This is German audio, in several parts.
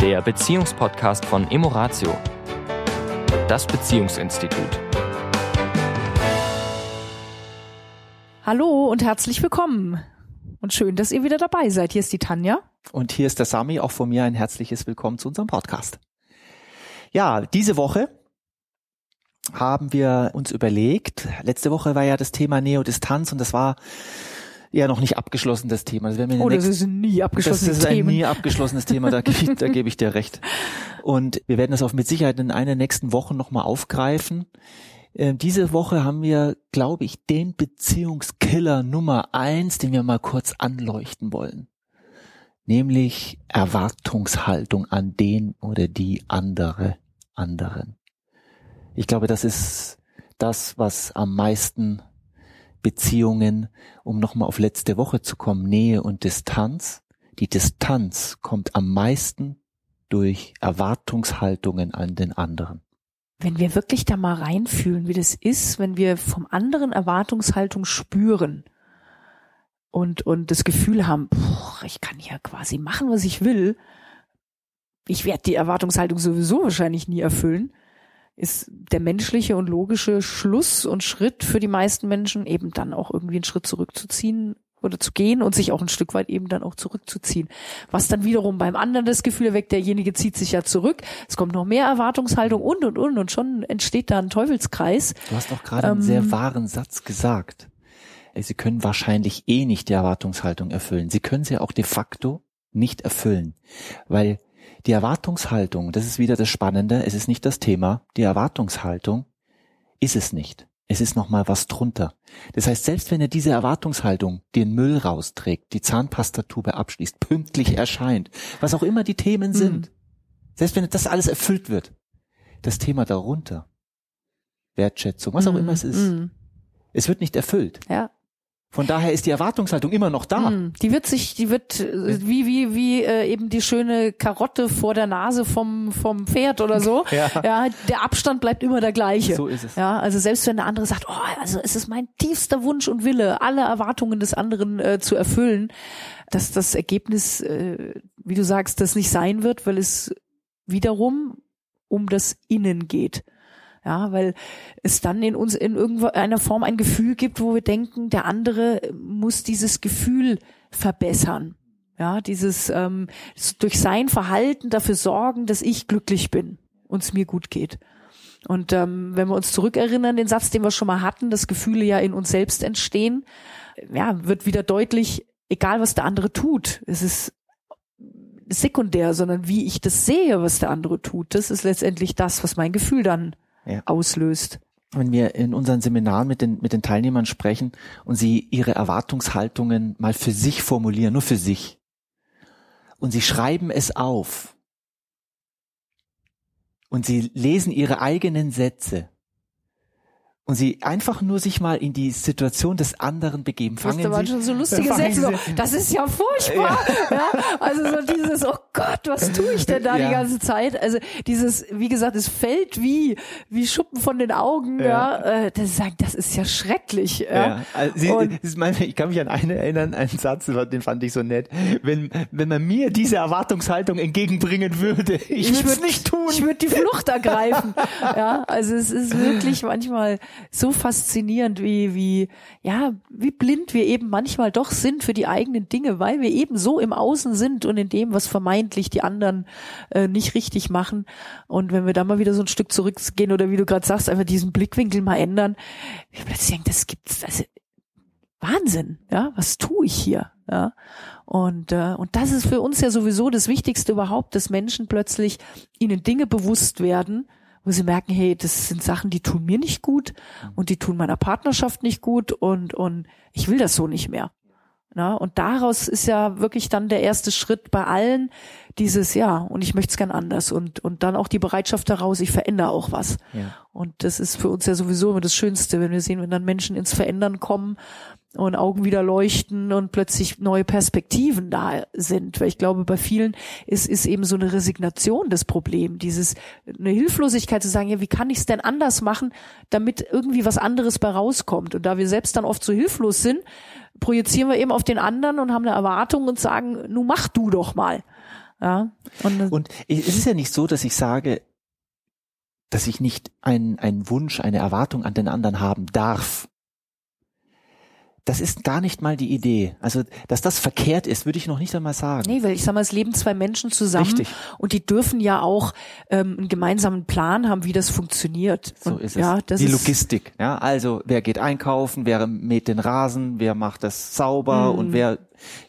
der Beziehungspodcast von Emoratio, das Beziehungsinstitut. Hallo und herzlich willkommen. Und schön, dass ihr wieder dabei seid. Hier ist die Tanja. Und hier ist der Sami. Auch von mir ein herzliches Willkommen zu unserem Podcast. Ja, diese Woche haben wir uns überlegt, letzte Woche war ja das Thema Neodistanz und das war ja noch nicht abgeschlossen, das Thema. Das oh, das ist ein nie abgeschlossenes Thema. Das ist ein Themen. nie abgeschlossenes Thema, da, gebe ich, da gebe ich dir recht. Und wir werden das auch mit Sicherheit in einer nächsten Wochen nochmal aufgreifen. Äh, diese Woche haben wir, glaube ich, den Beziehungskiller Nummer eins, den wir mal kurz anleuchten wollen. Nämlich Erwartungshaltung an den oder die andere, anderen. Ich glaube, das ist das, was am meisten Beziehungen, um nochmal auf letzte Woche zu kommen, Nähe und Distanz. Die Distanz kommt am meisten durch Erwartungshaltungen an den anderen. Wenn wir wirklich da mal reinfühlen, wie das ist, wenn wir vom anderen Erwartungshaltung spüren und, und das Gefühl haben, boah, ich kann ja quasi machen, was ich will, ich werde die Erwartungshaltung sowieso wahrscheinlich nie erfüllen, ist der menschliche und logische Schluss und Schritt für die meisten Menschen eben dann auch irgendwie einen Schritt zurückzuziehen oder zu gehen und sich auch ein Stück weit eben dann auch zurückzuziehen. Was dann wiederum beim anderen das Gefühl erweckt, derjenige zieht sich ja zurück, es kommt noch mehr Erwartungshaltung und und und und schon entsteht da ein Teufelskreis. Du hast doch gerade ähm, einen sehr wahren Satz gesagt. Sie können wahrscheinlich eh nicht die Erwartungshaltung erfüllen. Sie können sie auch de facto nicht erfüllen, weil die Erwartungshaltung, das ist wieder das Spannende, es ist nicht das Thema, die Erwartungshaltung ist es nicht. Es ist nochmal was drunter. Das heißt, selbst wenn er diese Erwartungshaltung den Müll rausträgt, die Zahnpastatube abschließt, pünktlich erscheint, was auch immer die Themen sind, mhm. selbst wenn das alles erfüllt wird, das Thema darunter, Wertschätzung, was auch mhm. immer es ist, mhm. es wird nicht erfüllt. Ja. Von daher ist die Erwartungshaltung immer noch da. Mm, die wird sich, die wird äh, wie wie wie äh, eben die schöne Karotte vor der Nase vom vom Pferd oder so. ja. ja, der Abstand bleibt immer der gleiche. So ist es. Ja, also selbst wenn der andere sagt, oh, also es ist mein tiefster Wunsch und Wille, alle Erwartungen des anderen äh, zu erfüllen, dass das Ergebnis, äh, wie du sagst, das nicht sein wird, weil es wiederum um das Innen geht. Ja, weil es dann in uns in irgendeiner Form ein Gefühl gibt, wo wir denken, der andere muss dieses Gefühl verbessern. Ja, dieses ähm, durch sein Verhalten dafür sorgen, dass ich glücklich bin und es mir gut geht. Und ähm, wenn wir uns zurückerinnern, den Satz, den wir schon mal hatten, dass Gefühle ja in uns selbst entstehen, ja, wird wieder deutlich, egal was der andere tut, es ist sekundär, sondern wie ich das sehe, was der andere tut, das ist letztendlich das, was mein Gefühl dann ja. auslöst. Wenn wir in unseren Seminaren mit den, mit den Teilnehmern sprechen und sie ihre Erwartungshaltungen mal für sich formulieren, nur für sich, und sie schreiben es auf, und sie lesen ihre eigenen Sätze, und sie einfach nur sich mal in die Situation des anderen begeben. Fangen das waren schon so lustige Sätze. Das ist ja furchtbar. Ja. ja. Also so dieses, oh Gott, was tue ich denn da ja. die ganze Zeit? Also dieses, wie gesagt, es fällt wie wie Schuppen von den Augen. Ja, ja. Äh, das, sagen, das ist ja schrecklich. Ja. Also sie, ist meine, ich kann mich an einen erinnern, einen Satz, den fand ich so nett. Wenn wenn man mir diese Erwartungshaltung entgegenbringen würde, ich, ich würde es nicht tun. Ich würde die Flucht ergreifen. ja, also es ist wirklich manchmal so faszinierend, wie, wie, ja, wie blind wir eben manchmal doch sind für die eigenen Dinge, weil wir eben so im Außen sind und in dem, was vermeintlich die anderen äh, nicht richtig machen. Und wenn wir da mal wieder so ein Stück zurückgehen oder wie du gerade sagst, einfach diesen Blickwinkel mal ändern, wir plötzlich denken, das gibt's, also Wahnsinn, ja, was tue ich hier? Ja, und äh, und das ist für uns ja sowieso das Wichtigste überhaupt, dass Menschen plötzlich ihnen Dinge bewusst werden, wo sie merken, hey, das sind Sachen, die tun mir nicht gut und die tun meiner Partnerschaft nicht gut und, und ich will das so nicht mehr. Na, und daraus ist ja wirklich dann der erste Schritt bei allen dieses, ja, und ich möchte es gern anders und, und dann auch die Bereitschaft daraus, ich verändere auch was. Ja. Und das ist für uns ja sowieso immer das Schönste, wenn wir sehen, wenn dann Menschen ins Verändern kommen und Augen wieder leuchten und plötzlich neue Perspektiven da sind. Weil ich glaube, bei vielen ist, ist eben so eine Resignation das Problem, dieses eine Hilflosigkeit zu sagen, ja, wie kann ich es denn anders machen, damit irgendwie was anderes bei rauskommt. Und da wir selbst dann oft so hilflos sind, projizieren wir eben auf den anderen und haben eine Erwartung und sagen, nun mach du doch mal. Ja. Und, und es ist ja nicht so, dass ich sage, dass ich nicht einen, einen Wunsch, eine Erwartung an den anderen haben darf. Das ist gar nicht mal die Idee. Also, dass das verkehrt ist, würde ich noch nicht einmal sagen. Nee, weil ich sag mal, es leben zwei Menschen zusammen Richtig. und die dürfen ja auch ähm, einen gemeinsamen Plan haben, wie das funktioniert. So und, ist es. Ja, das die ist, Logistik. Ja, also wer geht einkaufen, wer mäht den Rasen, wer macht das sauber Mhm. und wer,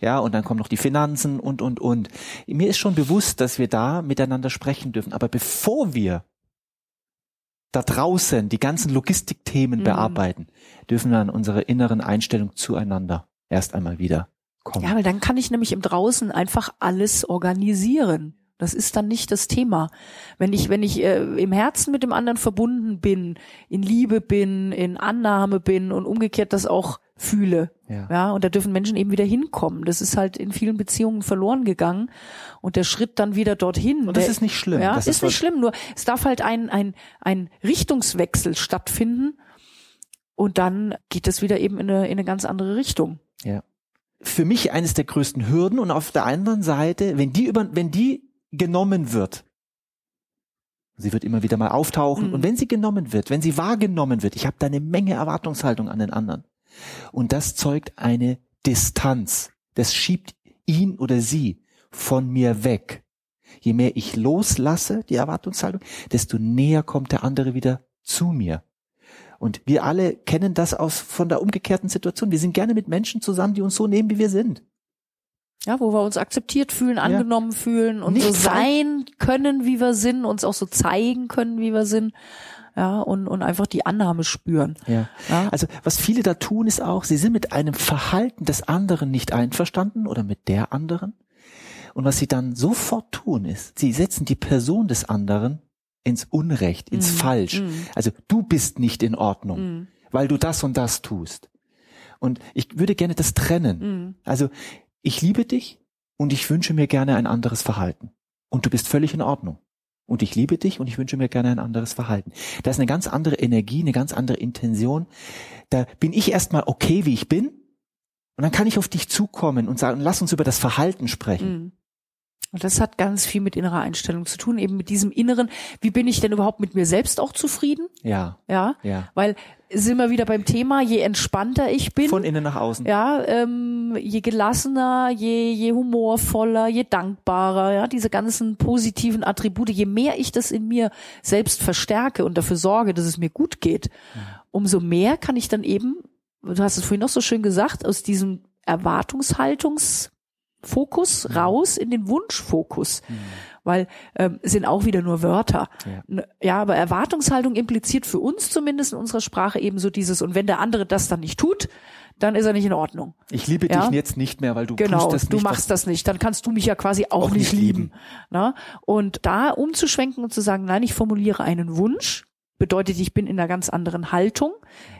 ja, und dann kommen noch die Finanzen und und und. Mir ist schon bewusst, dass wir da miteinander sprechen dürfen. Aber bevor wir da draußen die ganzen Logistikthemen Mhm. bearbeiten, dürfen wir an unsere inneren Einstellung zueinander erst einmal wieder kommen. Ja, weil dann kann ich nämlich im Draußen einfach alles organisieren. Das ist dann nicht das Thema. Wenn ich, wenn ich äh, im Herzen mit dem anderen verbunden bin, in Liebe bin, in Annahme bin und umgekehrt das auch fühle. Ja. Ja, und da dürfen Menschen eben wieder hinkommen. Das ist halt in vielen Beziehungen verloren gegangen. Und der Schritt dann wieder dorthin. Und das der, ist nicht schlimm. Ja, Das ist, ist nicht schlimm. Nur es darf halt ein, ein, ein Richtungswechsel stattfinden. Und dann geht es wieder eben in eine, in eine ganz andere Richtung. Ja. Für mich eines der größten Hürden und auf der anderen Seite, wenn die über, wenn die genommen wird, sie wird immer wieder mal auftauchen Mhm. und wenn sie genommen wird, wenn sie wahrgenommen wird, ich habe da eine Menge Erwartungshaltung an den anderen und das zeugt eine Distanz. Das schiebt ihn oder sie von mir weg. Je mehr ich loslasse, die Erwartungshaltung, desto näher kommt der andere wieder zu mir. Und wir alle kennen das aus von der umgekehrten Situation. Wir sind gerne mit Menschen zusammen, die uns so nehmen, wie wir sind. Ja, wo wir uns akzeptiert fühlen, angenommen fühlen und Nicht so sein können, wie wir sind, uns auch so zeigen können, wie wir sind. Ja, und, und einfach die Annahme spüren. Ja. Ja. Also was viele da tun, ist auch, sie sind mit einem Verhalten des anderen nicht einverstanden oder mit der anderen. Und was sie dann sofort tun, ist, sie setzen die Person des anderen ins Unrecht, ins Mhm. Falsch. Mhm. Also du bist nicht in Ordnung, Mhm. weil du das und das tust. Und ich würde gerne das trennen. Mhm. Also ich liebe dich und ich wünsche mir gerne ein anderes Verhalten. Und du bist völlig in Ordnung. Und ich liebe dich und ich wünsche mir gerne ein anderes Verhalten. Da ist eine ganz andere Energie, eine ganz andere Intention. Da bin ich erstmal okay, wie ich bin. Und dann kann ich auf dich zukommen und sagen, lass uns über das Verhalten sprechen. Mhm. Und das hat ganz viel mit innerer Einstellung zu tun, eben mit diesem Inneren. Wie bin ich denn überhaupt mit mir selbst auch zufrieden? Ja, Ja, ja. weil sind wir wieder beim Thema, je entspannter ich bin, Von innen nach außen. ja, ähm, je gelassener, je, je humorvoller, je dankbarer, ja, diese ganzen positiven Attribute, je mehr ich das in mir selbst verstärke und dafür sorge, dass es mir gut geht, umso mehr kann ich dann eben, du hast es vorhin noch so schön gesagt, aus diesem Erwartungshaltungsfokus raus in den Wunschfokus. Weil ähm, es sind auch wieder nur Wörter. Ja. Ja, aber Erwartungshaltung impliziert für uns zumindest in unserer Sprache eben so dieses, und wenn der andere das dann nicht tut, dann ist er nicht in Ordnung. Ich liebe Ja. dich jetzt nicht mehr, weil du Genau, tust das du nicht. machst das nicht, dann kannst du mich ja quasi auch, Auch nicht nicht lieben. lieben. Na? Und da umzuschwenken und zu sagen, nein, ich formuliere einen Wunsch, bedeutet, ich bin in einer ganz anderen Haltung.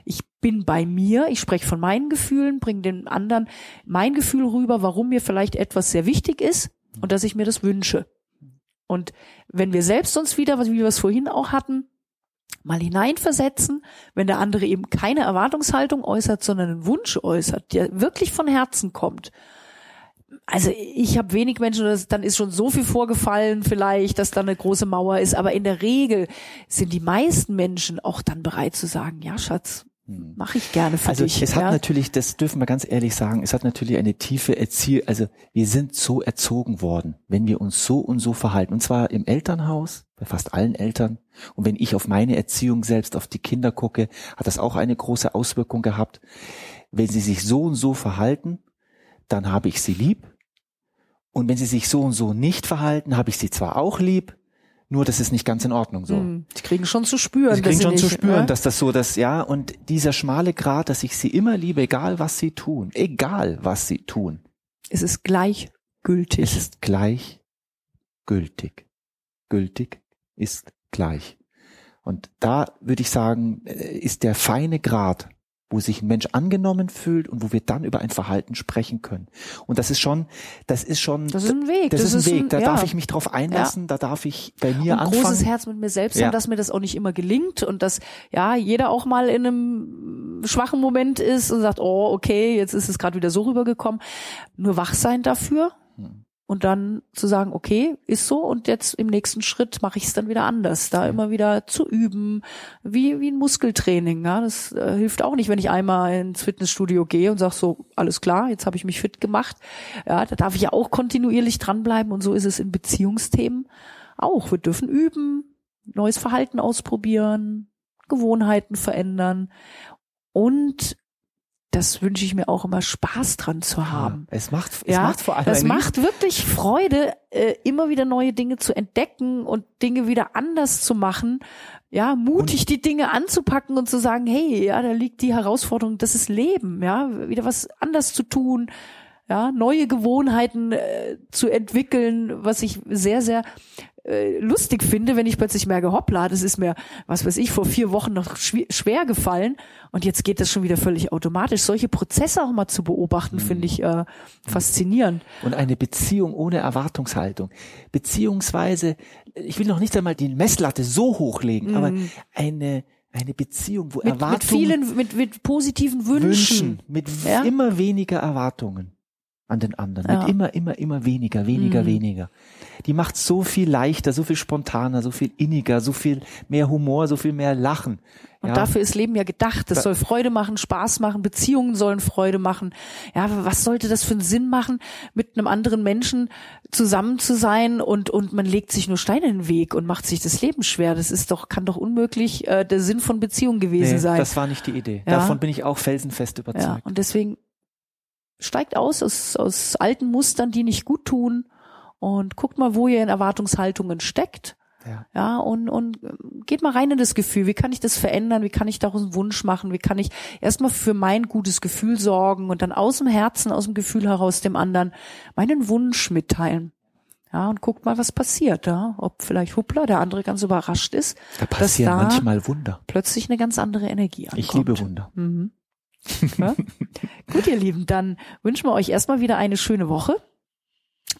Ich bin bei mir, ich spreche von meinen Gefühlen, bringe den anderen mein Gefühl rüber, warum mir vielleicht etwas sehr wichtig ist und dass ich mir das wünsche. Und wenn wir selbst uns wieder, wie wir es vorhin auch hatten, mal hineinversetzen, wenn der andere eben keine Erwartungshaltung äußert, sondern einen Wunsch äußert, der wirklich von Herzen kommt. Also ich habe wenig Menschen, das, dann ist schon so viel vorgefallen vielleicht, dass da eine große Mauer ist, aber in der Regel sind die meisten Menschen auch dann bereit zu sagen, ja Schatz, mache ich gerne für also dich. es hat ja? natürlich, das dürfen wir ganz ehrlich sagen, es hat natürlich eine tiefe Erziehung, also wir sind so erzogen worden, wenn wir uns so und so verhalten. Und zwar im Elternhaus, bei fast allen Eltern. Und wenn ich auf meine Erziehung selbst, auf die Kinder gucke, hat das auch eine große Auswirkung gehabt. Wenn sie sich so und so verhalten, dann habe ich sie lieb. Und wenn sie sich so und so nicht verhalten, habe ich sie zwar auch lieb, nur das ist nicht ganz in Ordnung so. Hm, Die kriegen schon zu spüren. Sie dass kriegen schon zu nicht, spüren, ne? dass das so das, ja, und dieser schmale Grat, dass ich sie immer liebe, egal was sie tun, egal was sie tun, es ist gleichgültig. es ist gleich gültig. Ist gleich. Und da würde ich sagen, äh, ist der feine Grat, wo sich ein Mensch angenommen fühlt und wo wir dann über ein Verhalten sprechen können. Und das ist schon, das ist schon, Das ist ein Weg. das, ist ein Weg. Da ja. darf ich mich drauf einlassen, da darf ich bei mir ein anfangen. großes Herz mit mir selbst Ja. haben, dass mir das auch nicht immer gelingt und dass ja jeder auch mal in einem schwachen Moment ist und sagt, oh okay, jetzt ist es gerade wieder so rübergekommen. Nur wach sein dafür. Und dann zu sagen, okay, ist so und jetzt im nächsten Schritt mache ich es dann wieder anders. Da immer wieder zu üben, wie, wie ein Muskeltraining. Ja, das äh, hilft auch nicht, wenn ich einmal ins Fitnessstudio gehe und sage so, alles klar, jetzt habe ich mich fit gemacht. Ja, da darf ich ja auch kontinuierlich dranbleiben und so ist es in Beziehungsthemen auch. Wir dürfen üben, neues Verhalten ausprobieren, Gewohnheiten verändern und das wünsche ich mir auch immer Spaß dran zu haben. Ja, es macht, es ja, macht vor allem. Das macht wirklich Freude, äh, immer wieder neue Dinge zu entdecken und Dinge wieder anders zu machen. Ja, mutig und die Dinge anzupacken und zu sagen, hey, ja, da liegt die Herausforderung, das ist Leben, ja, wieder was anders zu tun, ja, neue Gewohnheiten äh, zu entwickeln, was ich sehr, sehr äh, lustig finde, wenn ich plötzlich merke, hoppla, das ist mir, was weiß ich, vor vier Wochen noch schwer gefallen und jetzt geht das schon wieder völlig automatisch. Solche Prozesse auch mal zu beobachten, mhm. finde ich äh, faszinierend. Und eine Beziehung ohne Erwartungshaltung. Beziehungsweise, ich will noch nicht einmal die Messlatte so hochlegen, mhm. aber eine eine Beziehung, wo mit, Erwartungen mit vielen, mit, mit positiven Wünschen, Wünschen mit ja? immer weniger Erwartungen an den anderen. Ja. Mit immer, immer, immer weniger, weniger, mhm. weniger. Die macht so viel leichter, so viel spontaner, so viel inniger, so viel mehr Humor, so viel mehr Lachen. Und ja. dafür ist Leben ja gedacht. Es soll Freude machen, Spaß machen, Beziehungen sollen Freude machen. Ja, was sollte das für einen Sinn machen, mit einem anderen Menschen zusammen zu sein und, und man legt sich nur Steine in den Weg und macht sich das Leben schwer. Das ist doch, kann doch unmöglich äh, der Sinn von Beziehung gewesen nee, sein. Das war nicht die Idee. Ja. Davon bin ich auch felsenfest überzeugt. Ja, und deswegen steigt aus aus, aus alten Mustern, die nicht gut tun und guckt mal, wo ihr in Erwartungshaltungen steckt. Ja. ja, und, und geht mal rein in das Gefühl. Wie kann ich das verändern? Wie kann ich daraus einen Wunsch machen? Wie kann ich erstmal für mein gutes Gefühl sorgen und dann aus dem Herzen, aus dem Gefühl heraus dem anderen meinen Wunsch mitteilen? Ja, und guckt mal, was passiert, ja. Ob vielleicht Huppler, der andere ganz überrascht ist. Da passieren dass da manchmal Wunder. Plötzlich eine ganz andere Energie ankommt. Ich liebe Wunder. Mhm. Ja? Gut, ihr Lieben, dann wünschen wir euch erstmal wieder eine schöne Woche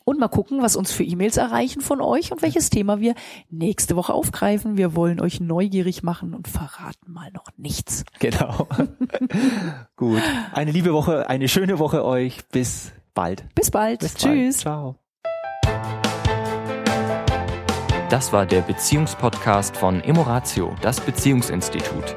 und mal gucken, was uns für E-Mails erreichen von euch und welches Thema wir nächste Woche aufgreifen. Wir wollen euch neugierig machen und verraten mal noch nichts. Genau. Gut. Eine liebe Woche, eine schöne Woche euch. Bis bald. Bis bald. Bis Tschüss. Bald. Ciao. Das war der Beziehungspodcast von Emoratio, das Beziehungsinstitut.